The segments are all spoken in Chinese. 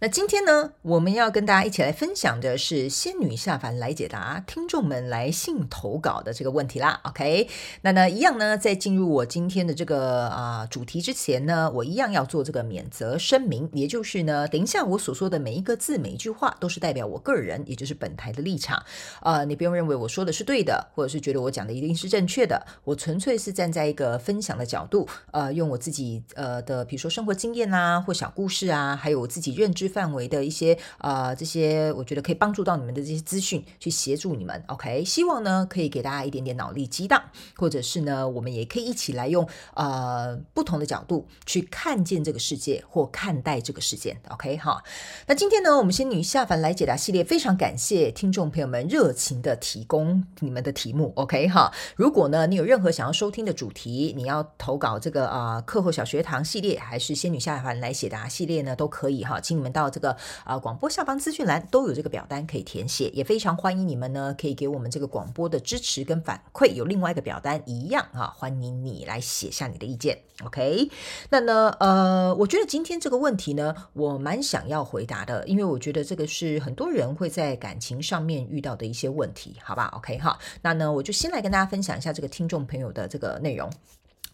那今天呢，我们要跟大家一起来分享的是仙女下凡来解答听众们来信投稿的这个问题啦。OK，那呢一样呢，在进入我今天的这个啊、主题之前呢，我一样要做这个免责声明，也就是呢，等一下我所说的每一个字、每一句话都是代表我个人，也就是本台的立场。呃，你不用认为我说的是对的，或者是觉得我讲的一定是正确的，我纯粹是站在一个分享的角度，呃，用我自己呃的，比如说生活经验啊，或小故事啊，还有我自己认知。范围的一些呃，这些我觉得可以帮助到你们的这些资讯，去协助你们。OK，希望呢可以给大家一点点脑力激荡，或者是呢，我们也可以一起来用呃不同的角度去看见这个世界或看待这个事件。OK，哈，那今天呢，我们仙女下凡来解答系列，非常感谢听众朋友们热情的提供你们的题目。OK，哈，如果呢你有任何想要收听的主题，你要投稿这个呃课后小学堂系列，还是仙女下凡来解答系列呢，都可以哈，请你们。到这个啊广播下方资讯栏都有这个表单可以填写，也非常欢迎你们呢，可以给我们这个广播的支持跟反馈。有另外一个表单一样啊，欢迎你来写下你的意见。OK，那呢呃，我觉得今天这个问题呢，我蛮想要回答的，因为我觉得这个是很多人会在感情上面遇到的一些问题，好吧？OK 哈，那呢我就先来跟大家分享一下这个听众朋友的这个内容。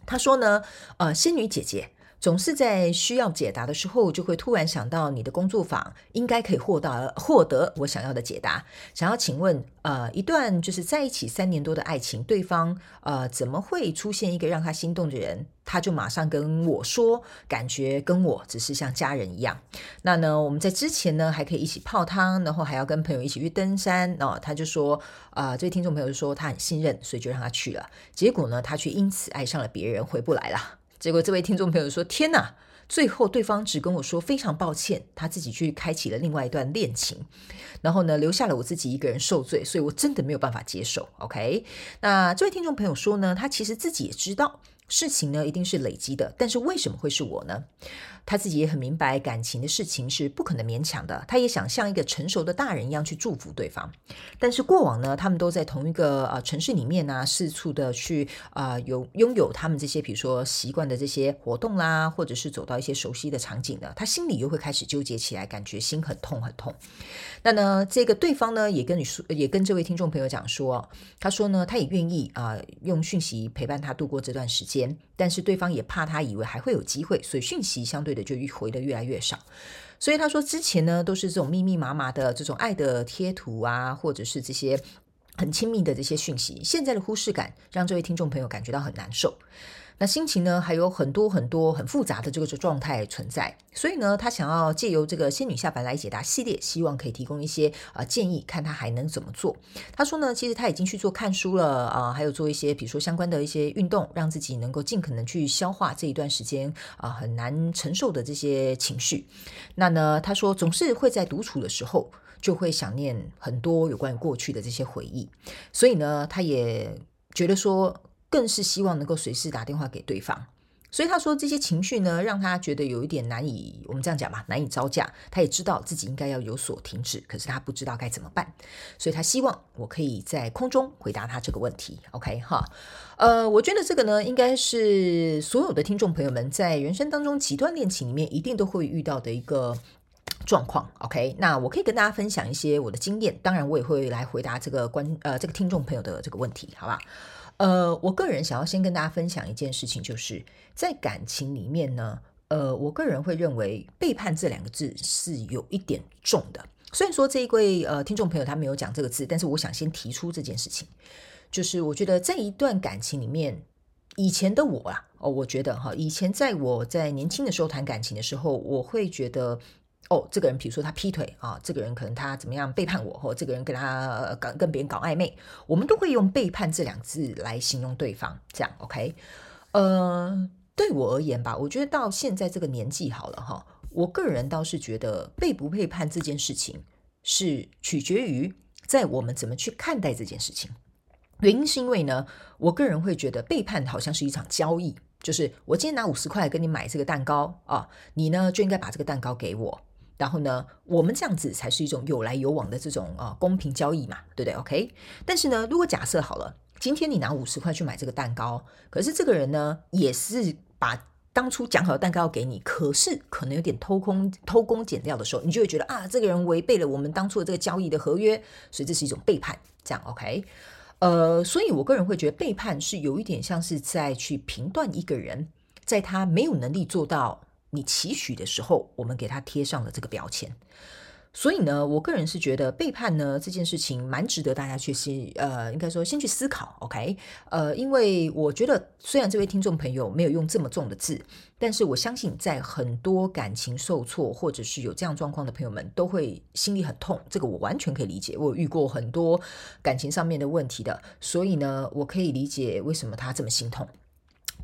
他说呢，呃，仙女姐姐。总是在需要解答的时候，就会突然想到你的工作坊应该可以获得获得我想要的解答。想要请问，呃，一段就是在一起三年多的爱情，对方呃怎么会出现一个让他心动的人？他就马上跟我说，感觉跟我只是像家人一样。那呢，我们在之前呢还可以一起泡汤，然后还要跟朋友一起去登山。哦，他就说，啊、这位听众朋友说他很信任，所以就让他去了。结果呢，他却因此爱上了别人，回不来了。结果这位听众朋友说：“天哪！最后对方只跟我说非常抱歉，他自己去开启了另外一段恋情，然后呢，留下了我自己一个人受罪，所以我真的没有办法接受。OK，那这位听众朋友说呢，他其实自己也知道。”事情呢，一定是累积的，但是为什么会是我呢？他自己也很明白，感情的事情是不可能勉强的。他也想像一个成熟的大人一样去祝福对方。但是过往呢，他们都在同一个呃城市里面呢、四处的去啊、有拥有他们这些，比如说习惯的这些活动啦，或者是走到一些熟悉的场景呢，他心里又会开始纠结起来，感觉心很痛很痛。那呢，这个对方呢，也跟你说，也跟这位听众朋友讲说，他说呢，他也愿意啊、用讯息陪伴他度过这段时间，但是对方也怕他以为还会有机会，所以讯息相对的就回的越来越少。所以他说之前呢，都是这种密密麻麻的这种爱的贴图啊，或者是这些很亲密的这些讯息，现在的忽视感让这位听众朋友感觉到很难受。那心情呢，还有很多很多很复杂的这个状态存在，所以呢，他想要借由这个仙女下凡来解答系列，希望可以提供一些啊、建议，看他还能怎么做。他说呢，其实他已经去做看书了啊、还有做一些比如说相关的一些运动，让自己能够尽可能去消化这一段时间啊、很难承受的这些情绪。那呢，他说总是会在独处的时候就会想念很多有关于过去的这些回忆，所以呢，他也觉得说。更是希望能够随时打电话给对方，所以他说这些情绪呢，让他觉得有一点难以，我们这样讲吧，难以招架。他也知道自己应该要有所停止，可是他不知道该怎么办，所以他希望我可以在空中回答他这个问题。OK 哈，呃，我觉得这个呢，应该是所有的听众朋友们在人生当中极端恋情里面一定都会遇到的一个状况。OK，那我可以跟大家分享一些我的经验，当然我也会来回答这个观呃这个听众朋友的这个问题，好吧？呃，我个人想要先跟大家分享一件事情，就是在感情里面呢，呃，我个人会认为背叛这两个字是有一点重的。虽然说这一位呃听众朋友他没有讲这个字，但是我想先提出这件事情，就是我觉得在一段感情里面，以前的我啊，哦，我觉得哈，以前在我在年轻的时候谈感情的时候，我会觉得。哦，这个人，比如说他劈腿啊，这个人可能他怎么样背叛我，或这个人跟他搞跟别人搞暧昧，我们都会用背叛这两字来形容对方，这样 OK？呃，对我而言吧，我觉得到现在这个年纪好了哈、我个人倒是觉得背不背叛这件事情是取决于在我们怎么去看待这件事情。原因是因为呢，我个人会觉得背叛好像是一场交易，就是我今天拿五十块跟你买这个蛋糕啊，你呢就应该把这个蛋糕给我，然后呢，我们这样子才是一种有来有往的这种呃公平交易嘛，对不对？OK。但是呢，如果假设好了，今天你拿五十块去买这个蛋糕，可是这个人呢也是把当初讲好的蛋糕给你，可是可能有点偷工偷工减料的时候，你就会觉得啊，这个人违背了我们当初的这个交易的合约，所以这是一种背叛，这样 OK。呃，所以我个人会觉得背叛是有一点像是在去评断一个人，在他没有能力做到你期许的时候，我们给他贴上了这个标签。所以呢，我个人是觉得背叛呢这件事情蛮值得大家去先呃，应该说先去思考，OK？呃，因为我觉得虽然这位听众朋友没有用这么重的字，但是我相信在很多感情受挫或者是有这样状况的朋友们都会心里很痛，这个我完全可以理解。我遇过很多感情上面的问题的，所以呢，我可以理解为什么他这么心痛。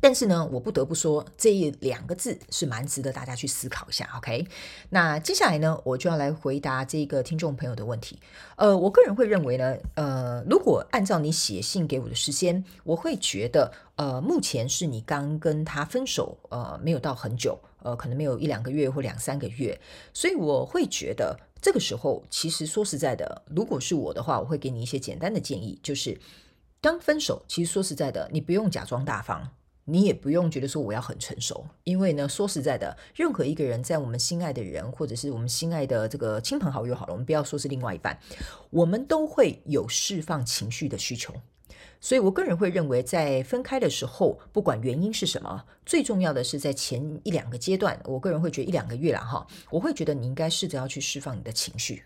但是呢，我不得不说，这一两个字是蛮值得大家去思考一下。OK，那接下来呢，我就要来回答这个听众朋友的问题。呃，我个人会认为呢，呃，如果按照你写信给我的时间，我会觉得，呃，目前是你刚跟他分手，呃，没有到很久，呃，可能没有一两个月或两三个月，所以我会觉得这个时候，其实说实在的，如果是我的话，我会给你一些简单的建议，就是刚分手，其实说实在的，你不用假装大方。你也不用觉得说我要很成熟，因为呢，说实在的，任何一个人在我们心爱的人，或者是我们心爱的这个亲朋好友，好了，我们不要说是另外一半，我们都会有释放情绪的需求。所以我个人会认为，在分开的时候，不管原因是什么，最重要的是在前一两个阶段，我个人会觉得一两个月了哈，我会觉得你应该试着要去释放你的情绪。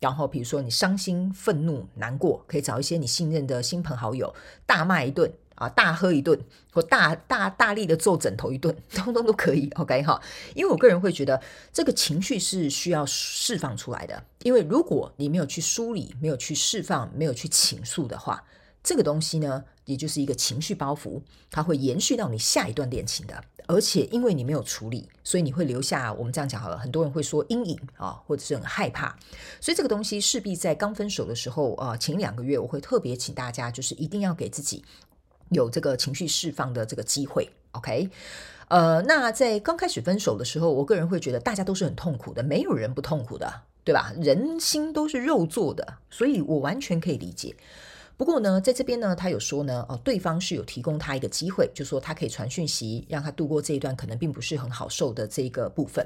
然后，比如说你伤心、愤怒、难过，可以找一些你信任的亲朋好友，大骂一顿。啊，大喝一顿，或大大大力的揍枕头一顿，通通都可以，OK 哈。因为我个人会觉得，这个情绪是需要释放出来的。因为如果你没有去梳理，没有去释放，没有去倾诉的话，这个东西呢，也就是一个情绪包袱，它会延续到你下一段恋情的。而且因为你没有处理，所以你会留下我们这样讲好了，很多人会说阴影啊，或者是很害怕。所以这个东西势必在刚分手的时候啊，前两个月我会特别请大家，就是一定要给自己。有这个情绪释放的这个机会，OK，呃，那在刚开始分手的时候，我个人会觉得大家都是很痛苦的，没有人不痛苦的，对吧？人心都是肉做的，所以我完全可以理解。不过呢，在这边呢，他有说呢，哦，对方是有提供他一个机会，就说他可以传讯息，让他度过这一段可能并不是很好受的这个部分。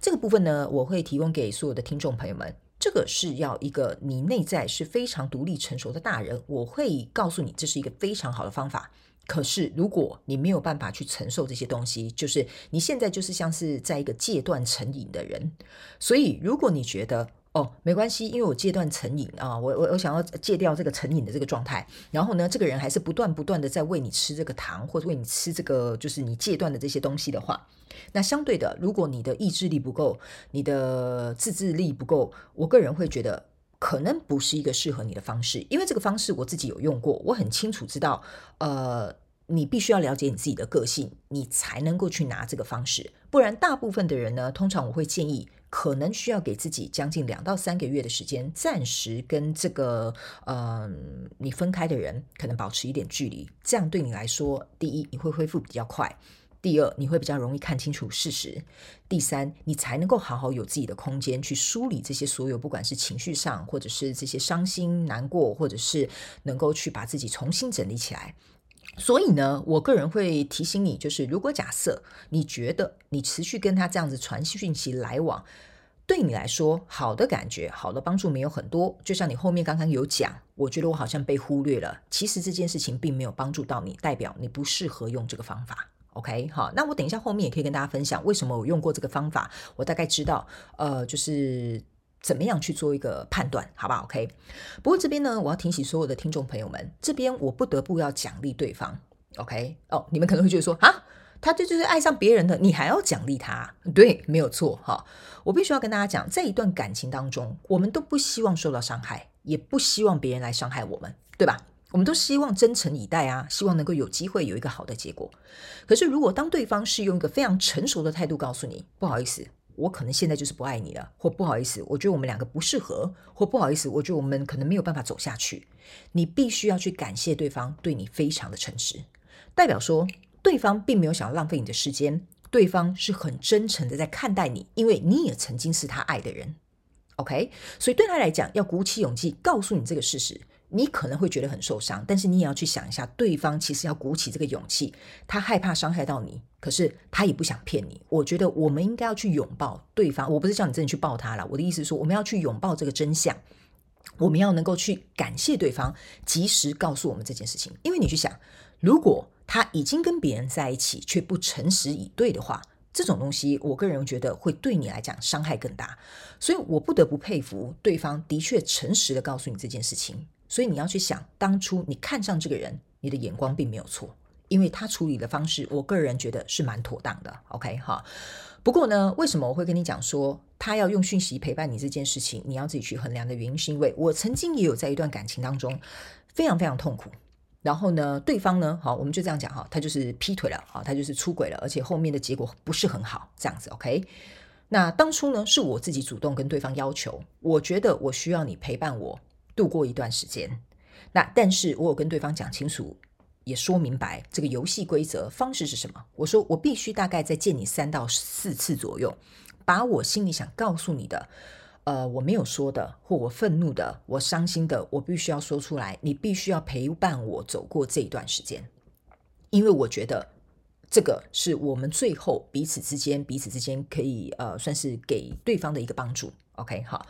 这个部分呢，我会提供给所有的听众朋友们。这个是要一个你内在是非常独立成熟的大人，我会告诉你这是一个非常好的方法。可是如果你没有办法去承受这些东西，就是你现在就是像是在一个戒断成瘾的人。所以如果你觉得，哦，没关系，因为我戒断成瘾啊，我我我想要戒掉这个成瘾的这个状态。然后呢，这个人还是不断不断的在喂你吃这个糖，或者喂你吃这个就是你戒断的这些东西的话，那相对的，如果你的意志力不够，你的自制力不够，我个人会觉得可能不是一个适合你的方式。因为这个方式我自己有用过，我很清楚知道，呃，你必须要了解你自己的个性，你才能够去拿这个方式。不然，大部分的人呢，通常我会建议。可能需要给自己将近两到三个月的时间，暂时跟这个嗯、你分开的人可能保持一点距离，这样对你来说，第一你会恢复比较快，第二你会比较容易看清楚事实，第三你才能够好好有自己的空间去梳理这些所有，不管是情绪上，或者是这些伤心难过，或者是能够去把自己重新整理起来。所以呢，我个人会提醒你，就是如果假设你觉得你持续跟他这样子传讯息来往，对你来说好的感觉、好的帮助没有很多。就像你后面刚刚有讲，我觉得我好像被忽略了。其实这件事情并没有帮助到你，代表你不适合用这个方法。OK，好，那我等一下后面也可以跟大家分享为什么我用过这个方法，我大概知道，呃，就是。怎么样去做一个判断，好不好？OK。不过这边呢，我要提醒所有的听众朋友们，这边我不得不要奖励对方。OK，哦，你们可能会觉得说，啊，他这就是爱上别人的，你还要奖励他？对，没有错哈。我必须要跟大家讲，在一段感情当中，我们都不希望受到伤害，也不希望别人来伤害我们，对吧？我们都希望真诚以待啊，希望能够有机会有一个好的结果。可是如果当对方是用一个非常成熟的态度告诉你，不好意思。我可能现在就是不爱你了，或不好意思，我觉得我们两个不适合，或不好意思，我觉得我们可能没有办法走下去。你必须要去感谢对方对你非常的诚实，代表说对方并没有想要浪费你的时间，对方是很真诚的在看待你，因为你也曾经是他爱的人。OK，所以对他来讲，要鼓起勇气告诉你这个事实。你可能会觉得很受伤，但是你也要去想一下，对方其实要鼓起这个勇气，他害怕伤害到你，可是他也不想骗你。我觉得我们应该要去拥抱对方，我不是叫你真的去抱他了，我的意思是说，我们要去拥抱这个真相，我们要能够去感谢对方，及时告诉我们这件事情。因为你去想，如果他已经跟别人在一起，却不诚实以对的话，这种东西，我个人觉得会对你来讲伤害更大。所以我不得不佩服对方的确诚实的告诉你这件事情。所以你要去想，当初你看上这个人，你的眼光并没有错，因为他处理的方式，我个人觉得是蛮妥当的。OK 哈，不过呢，为什么我会跟你讲说他要用讯息陪伴你这件事情，你要自己去衡量的原因，是因为我曾经也有在一段感情当中非常非常痛苦。然后呢，对方呢，好，我们就这样讲哈，他就是劈腿了啊，他就是出轨了，而且后面的结果不是很好，这样子 OK。那当初呢，是我自己主动跟对方要求，我觉得我需要你陪伴我。度过一段时间，那但是我有跟对方讲清楚，也说明白这个游戏规则方式是什么。我说我必须大概再见你三到四次左右，把我心里想告诉你的，呃，我没有说的，或我愤怒的，我伤心的，我必须要说出来。你必须要陪伴我走过这一段时间，因为我觉得这个是我们最后彼此之间彼此之间可以呃算是给对方的一个帮助。OK，好，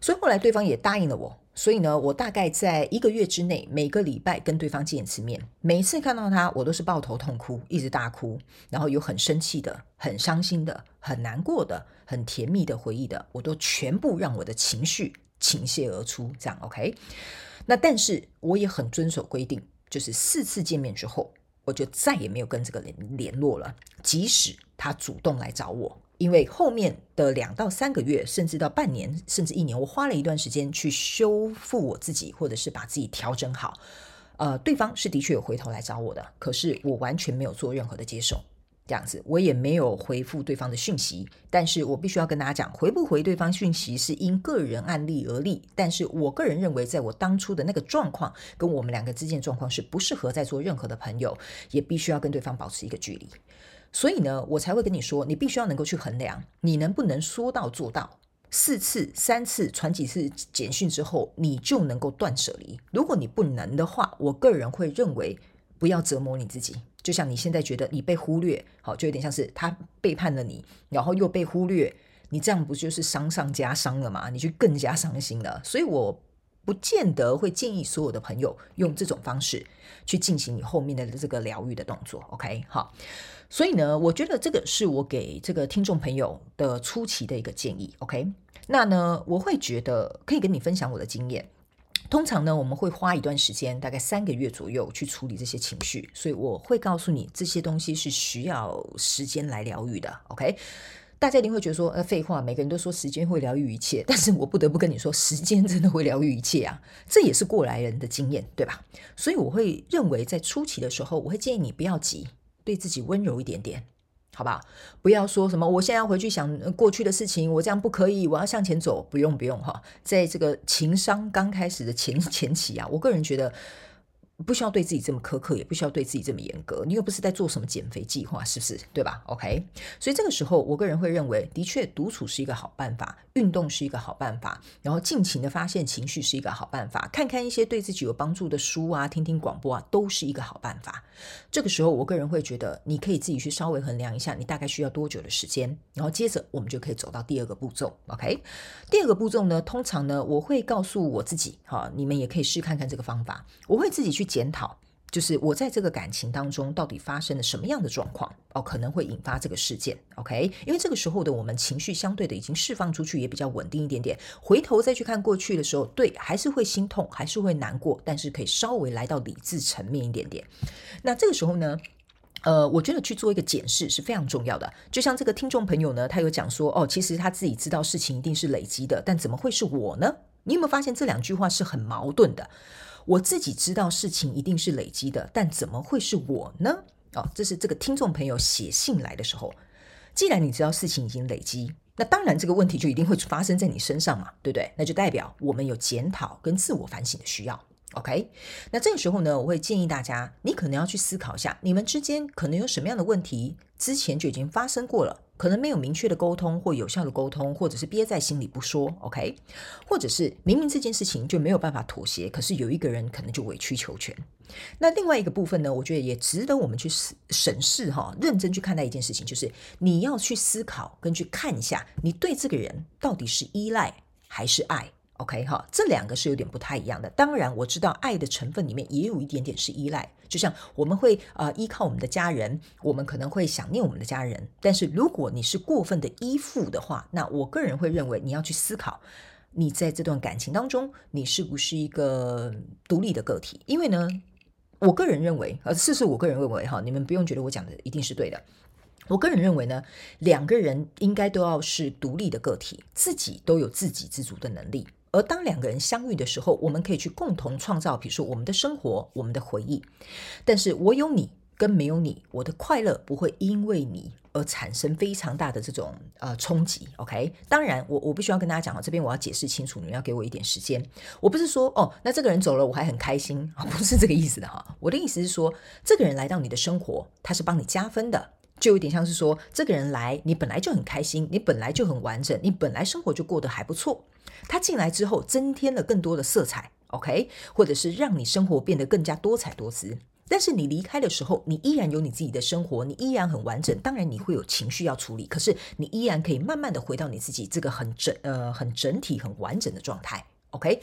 所以后来对方也答应了我。所以呢，我大概在一个月之内，每个礼拜跟对方见一次面。每次看到他，我都是抱头痛哭，一直大哭，然后有很生气的、很伤心的、很难过的、很甜蜜的回忆的，我都全部让我的情绪倾泻而出。这样 OK？那但是我也很遵守规定，就是四次见面之后，我就再也没有跟这个人联络了，即使他主动来找我。因为后面的两到三个月，甚至到半年，甚至一年，我花了一段时间去修复我自己，或者是把自己调整好。呃，对方是的确有回头来找我的，可是我完全没有做任何的接受，这样子，我也没有回复对方的讯息。但是我必须要跟大家讲，回不回对方讯息是因个人案例而立。但是我个人认为，在我当初的那个状况，跟我们两个之间状况是不适合再做任何的朋友，也必须要跟对方保持一个距离。所以呢，我才会跟你说，你必须要能够去衡量，你能不能说到做到。四次、三次传几次简讯之后，你就能够断舍离。如果你不能的话，我个人会认为不要折磨你自己。就像你现在觉得你被忽略，好，就有点像是他背叛了你，然后又被忽略，你这样不就是伤上加伤了吗？你就更加伤心了。所以我不见得会建议所有的朋友用这种方式去进行你后面的这个疗愈的动作。OK，好。所以呢，我觉得这个是我给这个听众朋友的初期的一个建议，OK？那呢，我会觉得可以跟你分享我的经验。通常呢，我们会花一段时间，大概三个月左右去处理这些情绪，所以我会告诉你，这些东西是需要时间来疗愈的，OK？大家一定会觉得说，呃，废话，每个人都说时间会疗愈一切，但是我不得不跟你说，时间真的会疗愈一切啊，这也是过来人的经验，对吧？所以我会认为，在初期的时候，我会建议你不要急。对自己温柔一点点，好不好？不要说什么，我现在要回去想过去的事情，我这样不可以，我要向前走。不用，不用哈，在这个情商刚开始的前前期啊，我个人觉得。不需要对自己这么苛刻，也不需要对自己这么严格。你又不是在做什么减肥计划，是不是？对吧？OK。所以这个时候，我个人会认为，的确独处是一个好办法，运动是一个好办法，然后尽情的发泄情绪是一个好办法，看看一些对自己有帮助的书啊，听听广播啊，都是一个好办法。这个时候，我个人会觉得，你可以自己去稍微衡量一下，你大概需要多久的时间，然后接着我们就可以走到第二个步骤。OK。第二个步骤呢，通常呢，我会告诉我自己，哈，你们也可以试看看这个方法，我会自己去检讨，就是我在这个感情当中到底发生了什么样的状况哦，可能会引发这个事件。OK，因为这个时候的我们情绪相对的已经释放出去，也比较稳定一点点。回头再去看过去的时候，对，还是会心痛，还是会难过，但是可以稍微来到理智层面一点点。那这个时候呢，呃，我觉得去做一个检视是非常重要的。就像这个听众朋友呢，他有讲说，哦，其实他自己知道事情一定是累积的，但怎么会是我呢？你有没有发现这两句话是很矛盾的？我自己知道事情一定是累积的，但怎么会是我呢？哦，这是这个听众朋友写信来的时候。既然你知道事情已经累积，那当然这个问题就一定会发生在你身上嘛，对不对？那就代表我们有检讨跟自我反省的需要。OK，那这个时候呢，我会建议大家，你可能要去思考一下，你们之间可能有什么样的问题，之前就已经发生过了，可能没有明确的沟通或有效的沟通，或者是憋在心里不说，OK，或者是明明这件事情就没有办法妥协，可是有一个人可能就委曲求全。那另外一个部分呢，我觉得也值得我们去审视哈，认真去看待一件事情，就是你要去思考跟去看一下，你对这个人到底是依赖还是爱。OK 哈，这两个是有点不太一样的。当然，我知道爱的成分里面也有一点点是依赖，就像我们会呃依靠我们的家人，我们可能会想念我们的家人。但是如果你是过分的依附的话，那我个人会认为你要去思考，你在这段感情当中，你是不是一个独立的个体？因为呢，我个人认为，呃，事实我个人认为哈，你们不用觉得我讲的一定是对的。我个人认为呢，两个人应该都要是独立的个体，自己都有自给自足的能力。而当两个人相遇的时候，我们可以去共同创造，比如说我们的生活、我们的回忆。但是我有你跟没有你，我的快乐不会因为你而产生非常大的这种呃冲击。OK，当然我我必须要跟大家讲啊，这边我要解释清楚，你们要给我一点时间。我不是说哦，那这个人走了我还很开心，不是这个意思的哈。我的意思是说，这个人来到你的生活，他是帮你加分的。就有点像是说，这个人来，你本来就很开心，你本来就很完整，你本来生活就过得还不错。他进来之后，增添了更多的色彩，OK，或者是让你生活变得更加多彩多姿。但是你离开的时候，你依然有你自己的生活，你依然很完整。当然你会有情绪要处理，可是你依然可以慢慢的回到你自己这个很整呃很整体很完整的状态，OK。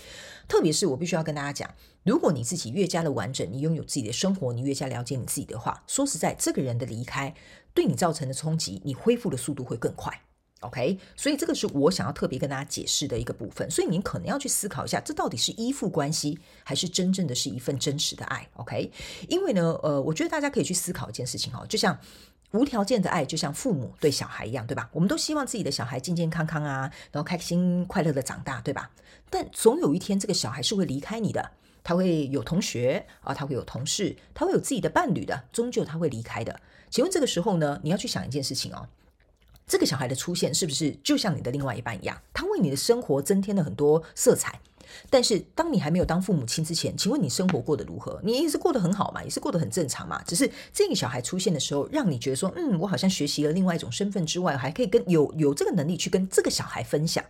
特别是我必须要跟大家讲。如果你自己越加的完整，你拥有自己的生活，你越加了解你自己的话，说实在，这个人的离开对你造成的冲击，你恢复的速度会更快。OK，所以这个是我想要特别跟大家解释的一个部分。所以您可能要去思考一下，这到底是依附关系，还是真正的是一份真实的爱？OK，因为呢，呃，我觉得大家可以去思考一件事情哦，就像无条件的爱，就像父母对小孩一样，对吧？我们都希望自己的小孩健健康康啊，然后开心快乐的长大，对吧？但总有一天，这个小孩是会离开你的。他会有同学啊，他会有同事，他会有自己的伴侣的，终究他会离开的。请问这个时候呢，你要去想一件事情哦，这个小孩的出现是不是就像你的另外一半一样，他为你的生活增添了很多色彩？但是当你还没有当父母亲之前，请问你生活过得如何？你也是过得很好嘛，也是过得很正常嘛。只是这个小孩出现的时候，让你觉得说，嗯，我好像学习了另外一种身份之外，还可以跟有有这个能力去跟这个小孩分享，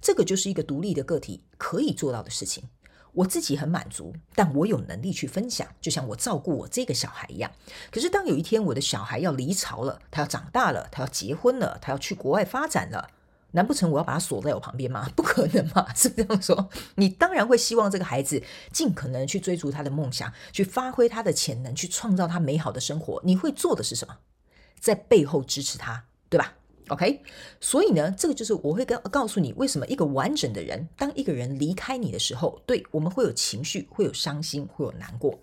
这个就是一个独立的个体可以做到的事情。我自己很满足，但我有能力去分享，就像我照顾我这个小孩一样。可是当有一天我的小孩要离巢了，他要长大了，他要结婚了，他要去国外发展了，难不成我要把他锁在我旁边吗？不可能嘛，是这样说。你当然会希望这个孩子尽可能去追逐他的梦想，去发挥他的潜能，去创造他美好的生活。你会做的是什么？在背后支持他，对吧？OK，所以呢，这个就是我会告告诉你，为什么一个完整的人，当一个人离开你的时候，对，我们会有情绪，会有伤心，会有难过。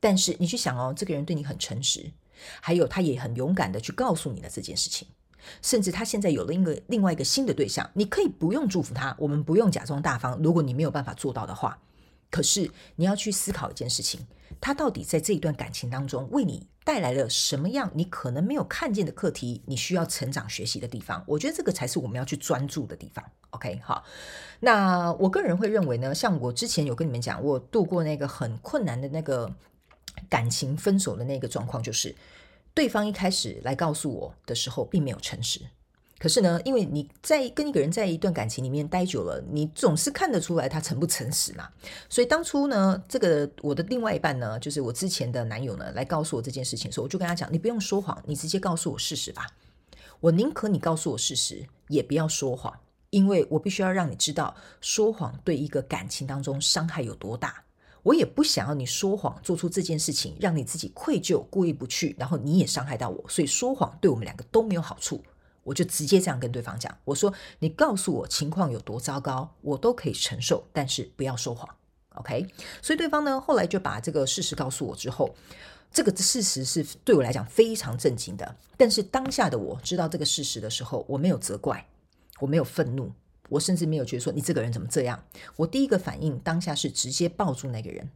但是你去想哦，这个人对你很诚实，还有他也很勇敢的去告诉你的这件事情，甚至他现在有了一个另外一个新的对象，你可以不用祝福他，我们不用假装大方。如果你没有办法做到的话，可是你要去思考一件事情。他到底在这一段感情当中为你带来了什么样你可能没有看见的课题？你需要成长学习的地方？我觉得这个才是我们要去专注的地方。OK，好。那我个人会认为呢，像我之前有跟你们讲，我度过那个很困难的那个感情分手的那个状况，就是对方一开始来告诉我的时候，并没有诚实。可是呢，因为你在跟一个人在一段感情里面待久了，你总是看得出来他诚不诚实嘛。所以当初呢，这个我的另外一半呢，就是我之前的男友呢，来告诉我这件事情的时候，我就跟他讲：“你不用说谎，你直接告诉我事实吧。我宁可你告诉我事实，也不要说谎，因为我必须要让你知道说谎对一个感情当中伤害有多大。我也不想要你说谎做出这件事情，让你自己愧疚、过意不去，然后你也伤害到我。所以说谎对我们两个都没有好处。”我就直接这样跟对方讲，我说：“你告诉我情况有多糟糕，我都可以承受，但是不要说谎，OK？” 所以对方呢，后来就把这个事实告诉我之后，这个事实是对我来讲非常震惊的。但是当下的我知道这个事实的时候，我没有责怪，我没有愤怒，我甚至没有觉得说你这个人怎么这样。我第一个反应当下是直接抱住那个人，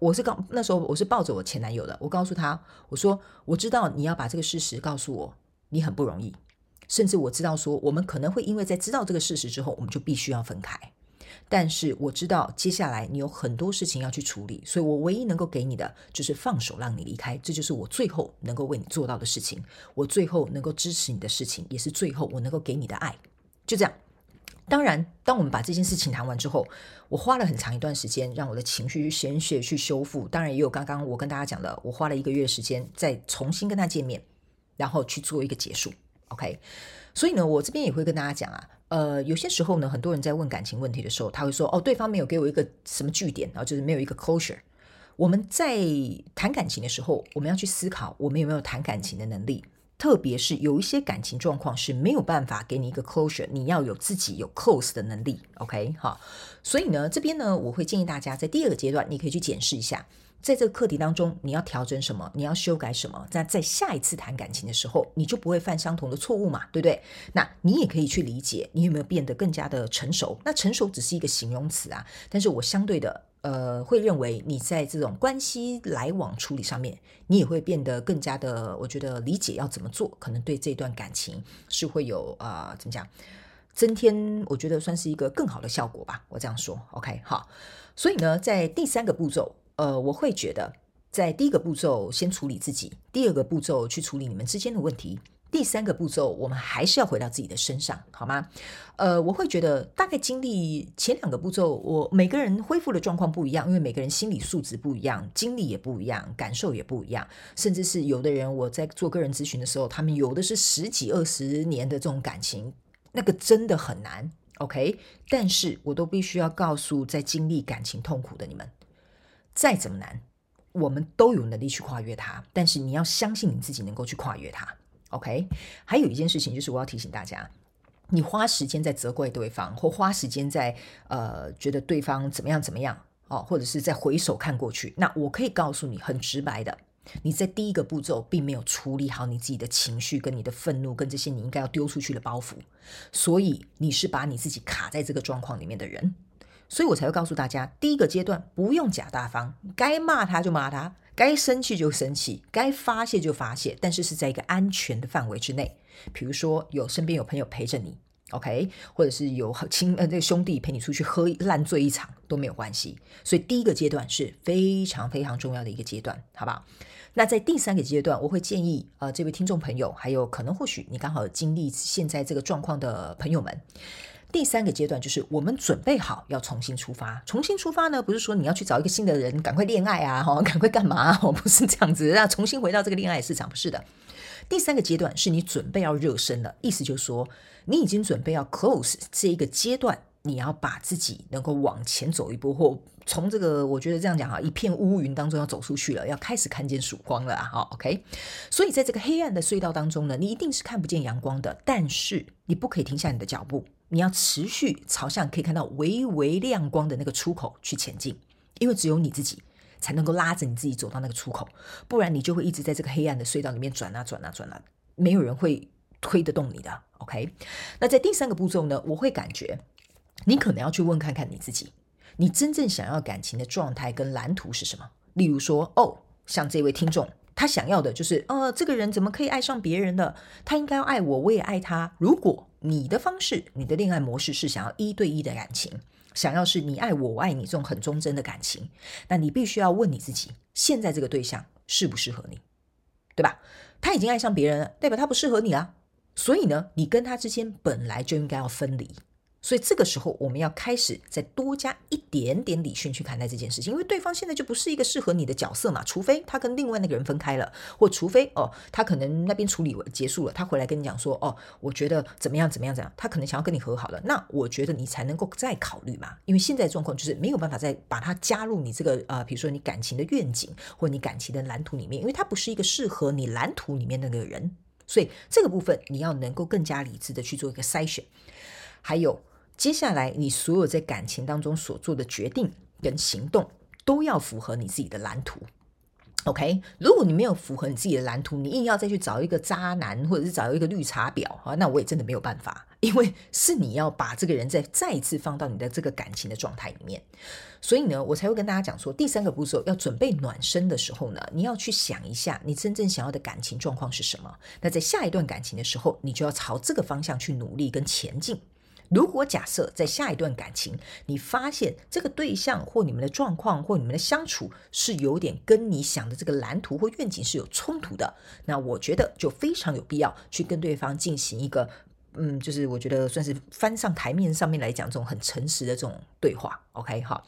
我是告那时候我是抱着我前男友的，我告诉他，我说：“我知道你要把这个事实告诉我，你很不容易。”甚至我知道说，我们可能会因为在知道这个事实之后，我们就必须要分开。但是我知道接下来你有很多事情要去处理，所以我唯一能够给你的就是放手让你离开，这就是我最后能够为你做到的事情，我最后能够支持你的事情，也是最后我能够给你的爱。就这样。当然，当我们把这件事情谈完之后，我花了很长一段时间让我的情绪去宣泄、去修复。当然，也有刚刚我跟大家讲的，我花了一个月时间再重新跟他见面，然后去做一个结束。OK，所以呢，我这边也会跟大家讲啊，呃，有些时候呢，很多人在问感情问题的时候，他会说：“哦，对方没有给我一个什么据点，然后就是没有一个 closure。”我们在谈感情的时候，我们要去思考，我们有没有谈感情的能力。特别是有一些感情状况是没有办法给你一个 closure，你要有自己有 close 的能力，OK 好，所以呢，这边呢，我会建议大家在第二个阶段，你可以去检视一下，在这个课题当中，你要调整什么，你要修改什么，在在下一次谈感情的时候，你就不会犯相同的错误嘛，对不对？那你也可以去理解，你有没有变得更加的成熟？那成熟只是一个形容词啊，但是我相对的。呃，会认为你在这种关系来往处理上面，你也会变得更加的，我觉得理解要怎么做，可能对这段感情是会有呃，怎么讲，增添我觉得算是一个更好的效果吧。我这样说，OK，好。所以呢，在第三个步骤，呃，我会觉得在第一个步骤先处理自己，第二个步骤去处理你们之间的问题。第三个步骤，我们还是要回到自己的身上，好吗？呃，我会觉得大概经历前两个步骤，我每个人恢复的状况不一样，因为每个人心理素质不一样，经历也不一样，感受也不一样，甚至是有的人，我在做个人咨询的时候，他们有的是十几二十年的这种感情，那个真的很难，OK？但是我都必须要告诉在经历感情痛苦的你们，再怎么难，我们都有能力去跨越它，但是你要相信你自己能够去跨越它。OK，还有一件事情就是我要提醒大家，你花时间在责怪对方，或花时间在呃觉得对方怎么样怎么样哦，或者是在回首看过去，那我可以告诉你很直白的，你在第一个步骤并没有处理好你自己的情绪跟你的愤怒跟这些你应该要丢出去的包袱，所以你是把你自己卡在这个状况里面的人，所以我才会告诉大家，第一个阶段不用假大方，该骂他就骂他。该生气就生气，该发泄就发泄，但是是在一个安全的范围之内。比如说，有身边有朋友陪着你，OK，或者是有亲呃这个兄弟陪你出去喝烂醉一场都没有关系。所以第一个阶段是非常非常重要的一个阶段，好不好？那在第三个阶段，我会建议呃这位听众朋友，还有可能或许你刚好经历现在这个状况的朋友们。第三个阶段就是我们准备好要重新出发。重新出发呢，不是说你要去找一个新的人，赶快恋爱啊，哈，赶快干嘛？哦，不是这样子，让重新回到这个恋爱市场，不是的。第三个阶段是你准备要热身了，意思就是说你已经准备要 close 这一个阶段，你要把自己能够往前走一步，或从这个我觉得这样讲哈，一片乌云当中要走出去了，要开始看见曙光了啊，哈，OK。所以在这个黑暗的隧道当中呢，你一定是看不见阳光的，但是你不可以停下你的脚步。你要持续朝向可以看到微微亮光的那个出口去前进，因为只有你自己才能够拉着你自己走到那个出口，不然你就会一直在这个黑暗的隧道里面转啊转啊转啊，没有人会推得动你的。OK，那在第三个步骤呢，我会感觉你可能要去问看看你自己，你真正想要感情的状态跟蓝图是什么？例如说，哦，像这位听众。他想要的就是，呃，这个人怎么可以爱上别人的？他应该要爱我，我也爱他。如果你的方式、你的恋爱模式是想要一对一的感情，想要是你爱我，我爱你这种很忠贞的感情，那你必须要问你自己：现在这个对象适不适合你？对吧？他已经爱上别人了，代表他不适合你啊。所以呢，你跟他之间本来就应该要分离。所以这个时候，我们要开始再多加一点点理性去看待这件事情，因为对方现在就不是一个适合你的角色嘛。除非他跟另外那个人分开了，或除非哦，他可能那边处理结束了，他回来跟你讲说，哦，我觉得怎么样怎么样怎样，他可能想要跟你和好了。那我觉得你才能够再考虑嘛，因为现在状况就是没有办法再把他加入你这个呃，比如说你感情的愿景或你感情的蓝图里面，因为他不是一个适合你蓝图里面那个人。所以这个部分你要能够更加理智的去做一个筛选，还有。接下来，你所有在感情当中所做的决定跟行动，都要符合你自己的蓝图。OK，如果你没有符合你自己的蓝图，你硬要再去找一个渣男，或者是找一个绿茶婊啊，那我也真的没有办法。因为是你要把这个人再再一次放到你的这个感情的状态里面，所以呢，我才会跟大家讲说，第三个步骤要准备暖身的时候呢，你要去想一下你真正想要的感情状况是什么。那在下一段感情的时候，你就要朝这个方向去努力跟前进。如果假设在下一段感情，你发现这个对象或你们的状况或你们的相处是有点跟你想的这个蓝图或愿景是有冲突的，那我觉得就非常有必要去跟对方进行一个，嗯，就是我觉得算是翻上台面上面来讲这种很诚实的这种对话。OK，好，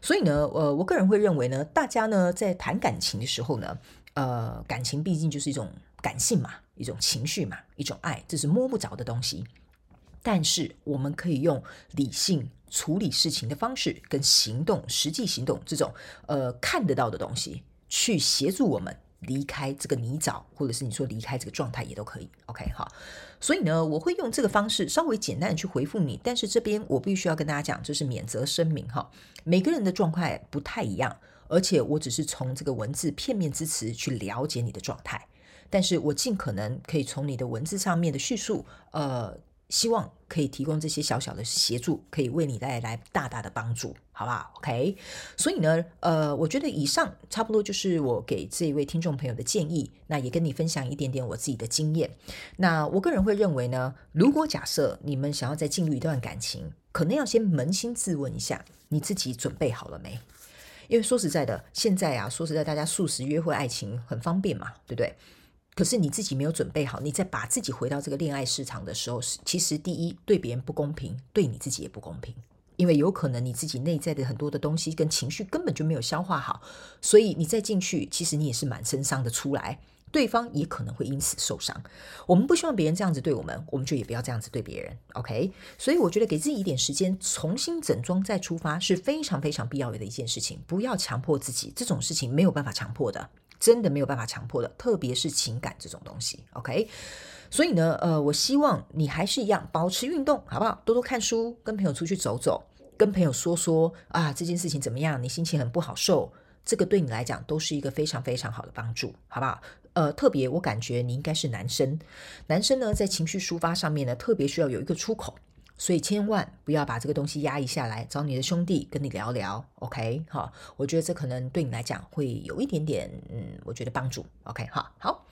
所以呢，呃，我个人会认为呢，大家呢在谈感情的时候呢，呃，感情毕竟就是一种感性嘛，一种情绪嘛，一种爱，这是摸不着的东西。但是我们可以用理性处理事情的方式，跟行动、实际行动这种呃看得到的东西，去协助我们离开这个泥沼，或者是你说离开这个状态也都可以。OK 哈，所以呢，我会用这个方式稍微简单的去回复你。但是这边我必须要跟大家讲，这是免责声明哈，每个人的状态不太一样，而且我只是从这个文字片面之词去了解你的状态，但是我尽可能可以从你的文字上面的叙述，呃。希望可以提供这些小小的协助，可以为你带来大大的帮助，好不好？OK。所以呢，呃，我觉得以上差不多就是我给这一位听众朋友的建议。那也跟你分享一点点我自己的经验。那我个人会认为呢，如果假设你们想要再进入一段感情，可能要先扪心自问一下，你自己准备好了没？因为说实在的，现在啊，说实在，大家速食约会爱情很方便嘛，对不对？可是你自己没有准备好，你在把自己回到这个恋爱市场的时候，其实第一对别人不公平，对你自己也不公平，因为有可能你自己内在的很多的东西跟情绪根本就没有消化好，所以你再进去，其实你也是满身伤的出来，对方也可能会因此受伤。我们不希望别人这样子对我们，我们就也不要这样子对别人，OK？所以我觉得给自己一点时间，重新整装再出发是非常非常必要的一件事情，不要强迫自己，这种事情没有办法强迫的。真的没有办法强迫的，特别是情感这种东西，OK？所以呢，呃，我希望你还是一样保持运动，好不好？多多看书，跟朋友出去走走，跟朋友说说啊，这件事情怎么样？你心情很不好受，这个对你来讲都是一个非常非常好的帮助，好不好？呃，特别我感觉你应该是男生，男生呢在情绪抒发上面呢，特别需要有一个出口。所以千万不要把这个东西压抑下来，找你的兄弟跟你聊聊，OK？好，我觉得这可能对你来讲会有一点点，嗯，我觉得帮助，OK？哈，好。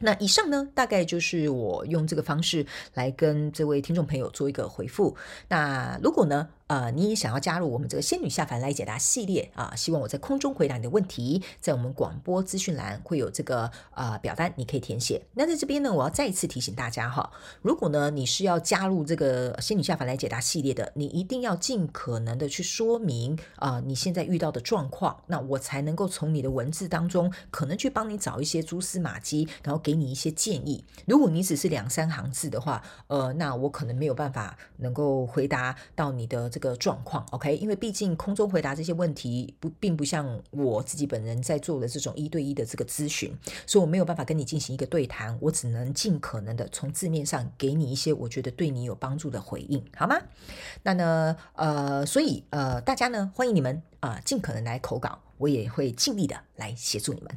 那以上呢，大概就是我用这个方式来跟这位听众朋友做一个回复。那如果呢，呃，你也想要加入我们这个仙女下凡来解答系列啊，希望我在空中回答你的问题，在我们广播资讯栏会有这个呃表单，你可以填写。那在这边呢，我要再一次提醒大家哈，如果呢你是要加入这个仙女下凡来解答系列的，你一定要尽可能的去说明啊，你现在遇到的状况，那我才能够从你的文字当中可能去帮你找一些蛛丝马迹，然后给你一些建议。如果你只是两三行字的话，呃，那我可能没有办法能够回答到你的。这个状况，OK，因为毕竟空中回答这些问题不并不像我自己本人在做的这种一对一的这个咨询，所以我没有办法跟你进行一个对谈，我只能尽可能的从字面上给你一些我觉得对你有帮助的回应，好吗？那呢，呃，所以呃，大家呢欢迎你们啊，尽可能来投稿，我也会尽力的来协助你们。